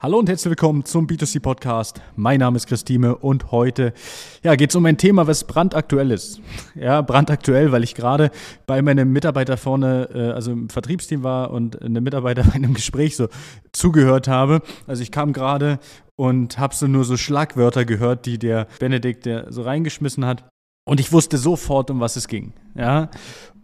Hallo und herzlich willkommen zum B2C Podcast. Mein Name ist Christine und heute ja, geht es um ein Thema, was brandaktuell ist. Ja, brandaktuell, weil ich gerade bei meinem Mitarbeiter vorne, äh, also im Vertriebsteam war und einem Mitarbeiter bei einem Gespräch so zugehört habe. Also ich kam gerade und habe so nur so Schlagwörter gehört, die der Benedikt der so reingeschmissen hat. Und ich wusste sofort, um was es ging. Ja.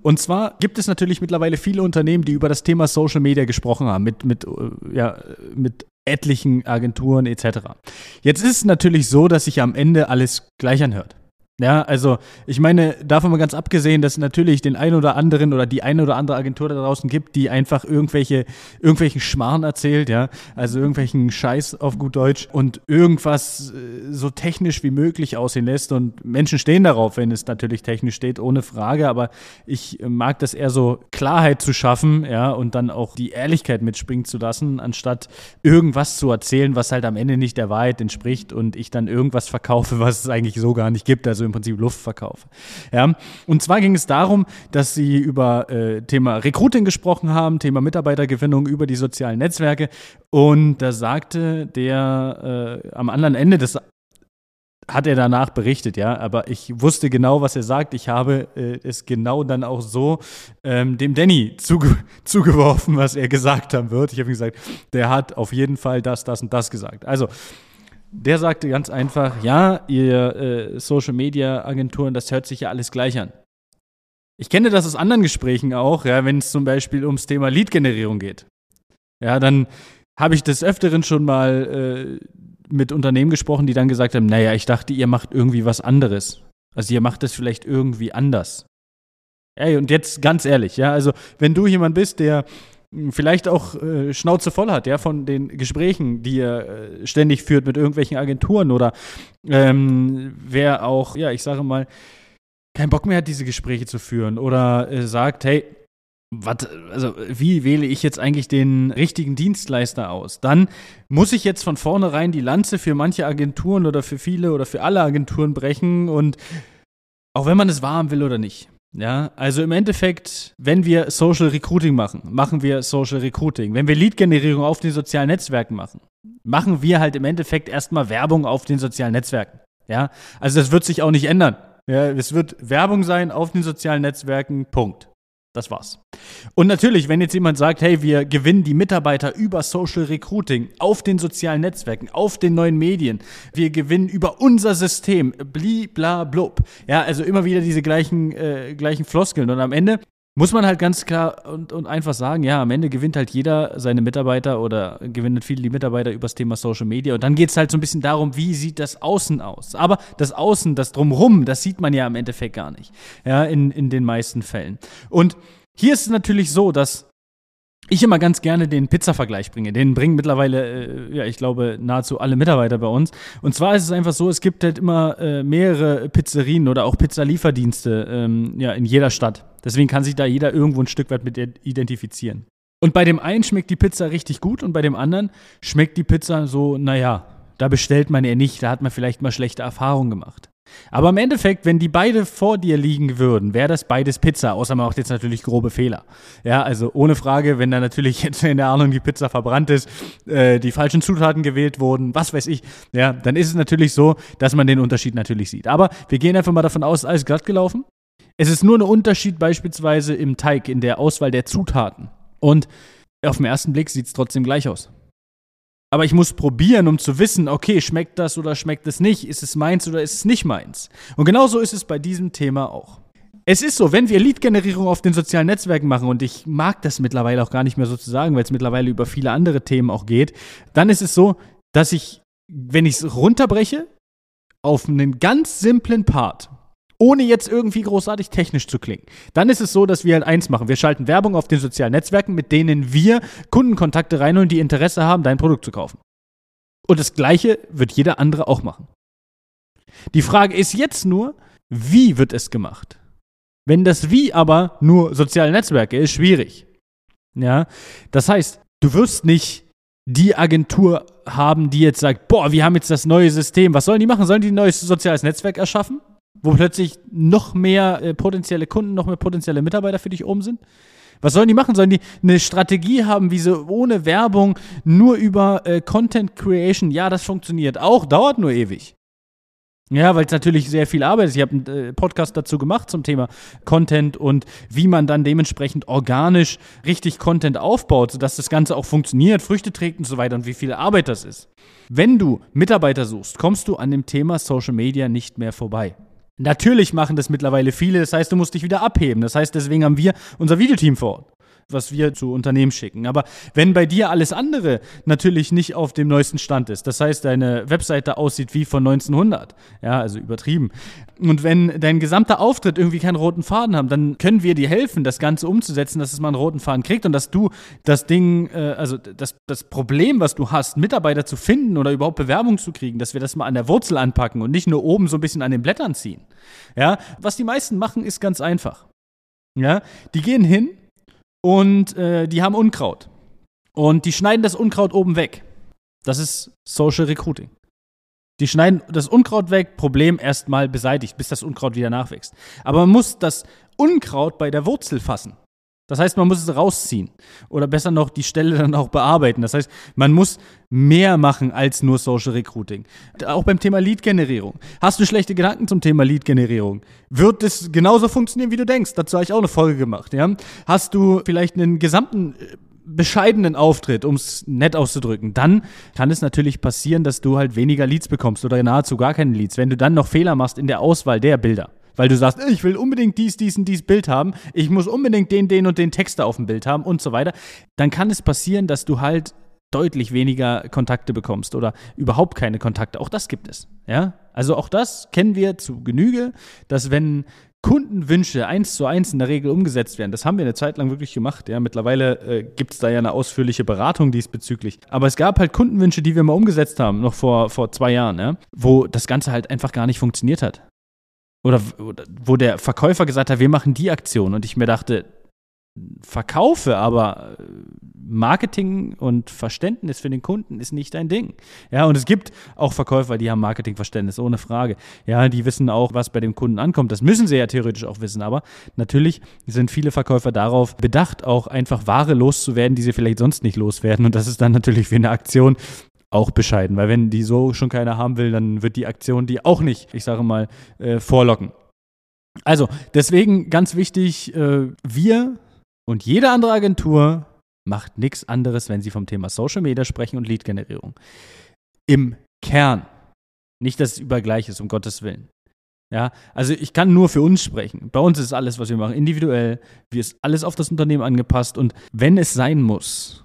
Und zwar gibt es natürlich mittlerweile viele Unternehmen, die über das Thema Social Media gesprochen haben, mit, mit, äh, ja, mit etlichen Agenturen etc. Jetzt ist es natürlich so, dass sich am Ende alles gleich anhört. Ja, also ich meine, davon mal ganz abgesehen, dass es natürlich den einen oder anderen oder die eine oder andere Agentur da draußen gibt, die einfach irgendwelche, irgendwelchen Schmarrn erzählt, ja, also irgendwelchen Scheiß auf gut Deutsch und irgendwas äh, so technisch wie möglich aussehen lässt. Und Menschen stehen darauf, wenn es natürlich technisch steht, ohne Frage, aber ich mag das eher so Klarheit zu schaffen, ja, und dann auch die Ehrlichkeit mitspringen zu lassen, anstatt irgendwas zu erzählen, was halt am Ende nicht der Wahrheit entspricht und ich dann irgendwas verkaufe, was es eigentlich so gar nicht gibt, also also im Prinzip Luftverkauf. Ja, und zwar ging es darum, dass sie über äh, Thema Recruiting gesprochen haben, Thema Mitarbeitergewinnung über die sozialen Netzwerke und da sagte der äh, am anderen Ende des hat er danach berichtet, ja, aber ich wusste genau, was er sagt. Ich habe äh, es genau dann auch so ähm, dem Danny zuge zugeworfen, was er gesagt haben wird. Ich habe gesagt, der hat auf jeden Fall das, das und das gesagt. Also, der sagte ganz einfach, ja, ihr äh, Social Media Agenturen, das hört sich ja alles gleich an. Ich kenne das aus anderen Gesprächen auch, ja, wenn es zum Beispiel ums Thema Lead-Generierung geht. Ja, dann habe ich des Öfteren schon mal äh, mit Unternehmen gesprochen, die dann gesagt haben, naja, ich dachte, ihr macht irgendwie was anderes. Also ihr macht es vielleicht irgendwie anders. Ey, und jetzt ganz ehrlich, ja, also wenn du jemand bist, der vielleicht auch äh, Schnauze voll hat, ja, von den Gesprächen, die er äh, ständig führt mit irgendwelchen Agenturen oder ähm, wer auch, ja, ich sage mal, keinen Bock mehr hat, diese Gespräche zu führen oder äh, sagt, hey, wat, also wie wähle ich jetzt eigentlich den richtigen Dienstleister aus? Dann muss ich jetzt von vornherein die Lanze für manche Agenturen oder für viele oder für alle Agenturen brechen und auch wenn man es haben will oder nicht. Ja, also im Endeffekt, wenn wir Social Recruiting machen, machen wir Social Recruiting. Wenn wir Lead-Generierung auf den sozialen Netzwerken machen, machen wir halt im Endeffekt erstmal Werbung auf den sozialen Netzwerken. Ja, also das wird sich auch nicht ändern. Ja, es wird Werbung sein auf den sozialen Netzwerken, Punkt. Das war's. Und natürlich, wenn jetzt jemand sagt, hey, wir gewinnen die Mitarbeiter über Social Recruiting auf den sozialen Netzwerken, auf den neuen Medien, wir gewinnen über unser System, bli, bla, blub. Ja, also immer wieder diese gleichen, äh, gleichen Floskeln. Und am Ende muss man halt ganz klar und, und einfach sagen, ja, am Ende gewinnt halt jeder seine Mitarbeiter oder gewinnt viele die Mitarbeiter übers Thema Social Media. Und dann geht es halt so ein bisschen darum, wie sieht das Außen aus. Aber das Außen, das Drumrum, das sieht man ja im Endeffekt gar nicht. Ja, in, in den meisten Fällen. Und hier ist es natürlich so, dass ich immer ganz gerne den Pizza-Vergleich bringe. Den bringen mittlerweile, äh, ja, ich glaube, nahezu alle Mitarbeiter bei uns. Und zwar ist es einfach so, es gibt halt immer äh, mehrere Pizzerien oder auch Pizzalieferdienste ähm, ja, in jeder Stadt. Deswegen kann sich da jeder irgendwo ein Stück weit mit identifizieren. Und bei dem einen schmeckt die Pizza richtig gut und bei dem anderen schmeckt die Pizza so, naja, da bestellt man eher nicht, da hat man vielleicht mal schlechte Erfahrungen gemacht. Aber im Endeffekt, wenn die beide vor dir liegen würden, wäre das beides Pizza, außer man macht jetzt natürlich grobe Fehler. Ja, also ohne Frage, wenn da natürlich jetzt in der Ahnung die Pizza verbrannt ist, äh, die falschen Zutaten gewählt wurden, was weiß ich, ja, dann ist es natürlich so, dass man den Unterschied natürlich sieht. Aber wir gehen einfach mal davon aus, alles glatt gelaufen. Es ist nur ein Unterschied beispielsweise im Teig, in der Auswahl der Zutaten. Und auf den ersten Blick sieht es trotzdem gleich aus. Aber ich muss probieren, um zu wissen, okay, schmeckt das oder schmeckt es nicht? Ist es meins oder ist es nicht meins? Und genauso ist es bei diesem Thema auch. Es ist so, wenn wir Lead-Generierung auf den sozialen Netzwerken machen, und ich mag das mittlerweile auch gar nicht mehr so zu sagen, weil es mittlerweile über viele andere Themen auch geht, dann ist es so, dass ich, wenn ich es runterbreche, auf einen ganz simplen Part, ohne jetzt irgendwie großartig technisch zu klingen. Dann ist es so, dass wir halt eins machen. Wir schalten Werbung auf den sozialen Netzwerken, mit denen wir Kundenkontakte reinholen, die Interesse haben, dein Produkt zu kaufen. Und das Gleiche wird jeder andere auch machen. Die Frage ist jetzt nur, wie wird es gemacht? Wenn das Wie aber nur soziale Netzwerke ist, schwierig. Ja, das heißt, du wirst nicht die Agentur haben, die jetzt sagt, boah, wir haben jetzt das neue System. Was sollen die machen? Sollen die ein neues soziales Netzwerk erschaffen? Wo plötzlich noch mehr äh, potenzielle Kunden, noch mehr potenzielle Mitarbeiter für dich oben sind. Was sollen die machen? Sollen die eine Strategie haben, wie sie ohne Werbung nur über äh, Content Creation? Ja, das funktioniert auch, dauert nur ewig. Ja, weil es natürlich sehr viel Arbeit ist. Ich habe einen äh, Podcast dazu gemacht zum Thema Content und wie man dann dementsprechend organisch richtig Content aufbaut, sodass das Ganze auch funktioniert, Früchte trägt und so weiter und wie viel Arbeit das ist. Wenn du Mitarbeiter suchst, kommst du an dem Thema Social Media nicht mehr vorbei. Natürlich machen das mittlerweile viele, das heißt, du musst dich wieder abheben. Das heißt, deswegen haben wir unser Videoteam vor Ort was wir zu Unternehmen schicken. Aber wenn bei dir alles andere natürlich nicht auf dem neuesten Stand ist, das heißt, deine Webseite aussieht wie von 1900, ja, also übertrieben, und wenn dein gesamter Auftritt irgendwie keinen roten Faden hat, dann können wir dir helfen, das Ganze umzusetzen, dass es mal einen roten Faden kriegt und dass du das Ding, äh, also das, das Problem, was du hast, Mitarbeiter zu finden oder überhaupt Bewerbung zu kriegen, dass wir das mal an der Wurzel anpacken und nicht nur oben so ein bisschen an den Blättern ziehen. Ja, was die meisten machen, ist ganz einfach. Ja, die gehen hin und äh, die haben Unkraut. Und die schneiden das Unkraut oben weg. Das ist Social Recruiting. Die schneiden das Unkraut weg, Problem erstmal beseitigt, bis das Unkraut wieder nachwächst. Aber man muss das Unkraut bei der Wurzel fassen. Das heißt, man muss es rausziehen oder besser noch die Stelle dann auch bearbeiten. Das heißt, man muss mehr machen als nur Social Recruiting. Auch beim Thema Lead-Generierung. Hast du schlechte Gedanken zum Thema Lead-Generierung? Wird es genauso funktionieren, wie du denkst? Dazu habe ich auch eine Folge gemacht. Ja? Hast du vielleicht einen gesamten äh, bescheidenen Auftritt, um es nett auszudrücken, dann kann es natürlich passieren, dass du halt weniger Leads bekommst oder nahezu gar keine Leads, wenn du dann noch Fehler machst in der Auswahl der Bilder weil du sagst, ich will unbedingt dies, dies und dies Bild haben, ich muss unbedingt den, den und den Texte auf dem Bild haben und so weiter, dann kann es passieren, dass du halt deutlich weniger Kontakte bekommst oder überhaupt keine Kontakte. Auch das gibt es. Ja? Also auch das kennen wir zu Genüge, dass wenn Kundenwünsche eins zu eins in der Regel umgesetzt werden. Das haben wir eine Zeit lang wirklich gemacht. Ja, mittlerweile äh, gibt es da ja eine ausführliche Beratung diesbezüglich. Aber es gab halt Kundenwünsche, die wir mal umgesetzt haben, noch vor, vor zwei Jahren, ja, wo das Ganze halt einfach gar nicht funktioniert hat. Oder wo der Verkäufer gesagt hat, wir machen die Aktion. Und ich mir dachte, verkaufe, aber äh, Marketing und Verständnis für den Kunden ist nicht dein Ding. Ja, und es gibt auch Verkäufer, die haben Marketingverständnis, ohne Frage. Ja, die wissen auch, was bei dem Kunden ankommt. Das müssen sie ja theoretisch auch wissen. Aber natürlich sind viele Verkäufer darauf bedacht, auch einfach Ware loszuwerden, die sie vielleicht sonst nicht loswerden. Und das ist dann natürlich für eine Aktion auch bescheiden, weil wenn die so schon keiner haben will, dann wird die Aktion die auch nicht, ich sage mal, äh, vorlocken. Also, deswegen ganz wichtig, äh, wir und jede andere Agentur macht nichts anderes, wenn sie vom Thema Social Media sprechen und Lead-Generierung. Im Kern. Nicht, dass es übergleich ist, um Gottes Willen. Ja, also ich kann nur für uns sprechen. Bei uns ist alles, was wir machen, individuell. Wir ist alles auf das Unternehmen angepasst und wenn es sein muss,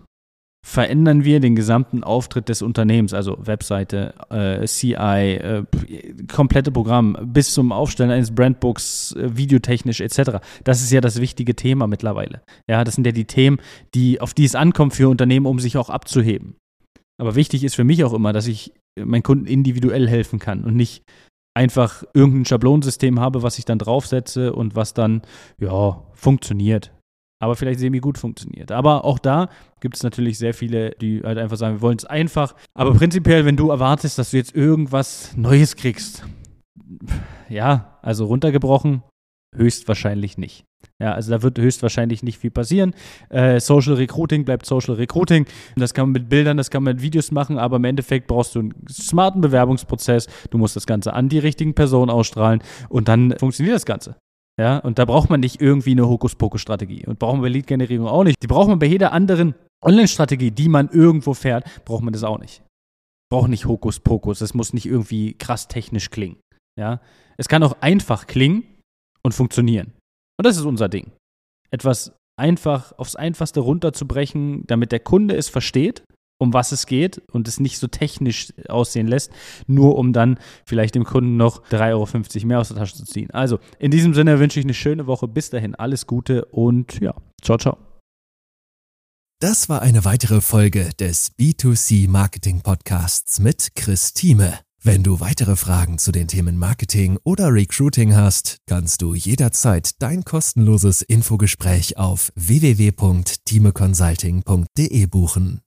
verändern wir den gesamten Auftritt des Unternehmens, also Webseite, äh, CI, äh, komplette Programm bis zum Aufstellen eines Brandbooks, äh, videotechnisch etc. Das ist ja das wichtige Thema mittlerweile. Ja, das sind ja die Themen, die, auf die es ankommt für Unternehmen, um sich auch abzuheben. Aber wichtig ist für mich auch immer, dass ich meinen Kunden individuell helfen kann und nicht einfach irgendein Schablonsystem habe, was ich dann draufsetze und was dann, ja, funktioniert aber vielleicht semi gut funktioniert. Aber auch da gibt es natürlich sehr viele, die halt einfach sagen, wir wollen es einfach. Aber prinzipiell, wenn du erwartest, dass du jetzt irgendwas Neues kriegst, ja, also runtergebrochen, höchstwahrscheinlich nicht. Ja, also da wird höchstwahrscheinlich nicht viel passieren. Äh, Social Recruiting bleibt Social Recruiting. Das kann man mit Bildern, das kann man mit Videos machen, aber im Endeffekt brauchst du einen smarten Bewerbungsprozess. Du musst das Ganze an die richtigen Personen ausstrahlen und dann funktioniert das Ganze. Ja, und da braucht man nicht irgendwie eine Hokuspokus-Strategie. Und brauchen wir Lead-Generierung auch nicht. Die braucht man bei jeder anderen Online-Strategie, die man irgendwo fährt, braucht man das auch nicht. Braucht nicht Hokuspokus. Das muss nicht irgendwie krass technisch klingen. Ja, es kann auch einfach klingen und funktionieren. Und das ist unser Ding. Etwas einfach aufs Einfachste runterzubrechen, damit der Kunde es versteht um was es geht und es nicht so technisch aussehen lässt, nur um dann vielleicht dem Kunden noch 3,50 Euro mehr aus der Tasche zu ziehen. Also in diesem Sinne wünsche ich eine schöne Woche. Bis dahin alles Gute und ja, ciao, ciao. Das war eine weitere Folge des B2C Marketing Podcasts mit Chris Thieme. Wenn du weitere Fragen zu den Themen Marketing oder Recruiting hast, kannst du jederzeit dein kostenloses Infogespräch auf www.timeconsulting.de buchen.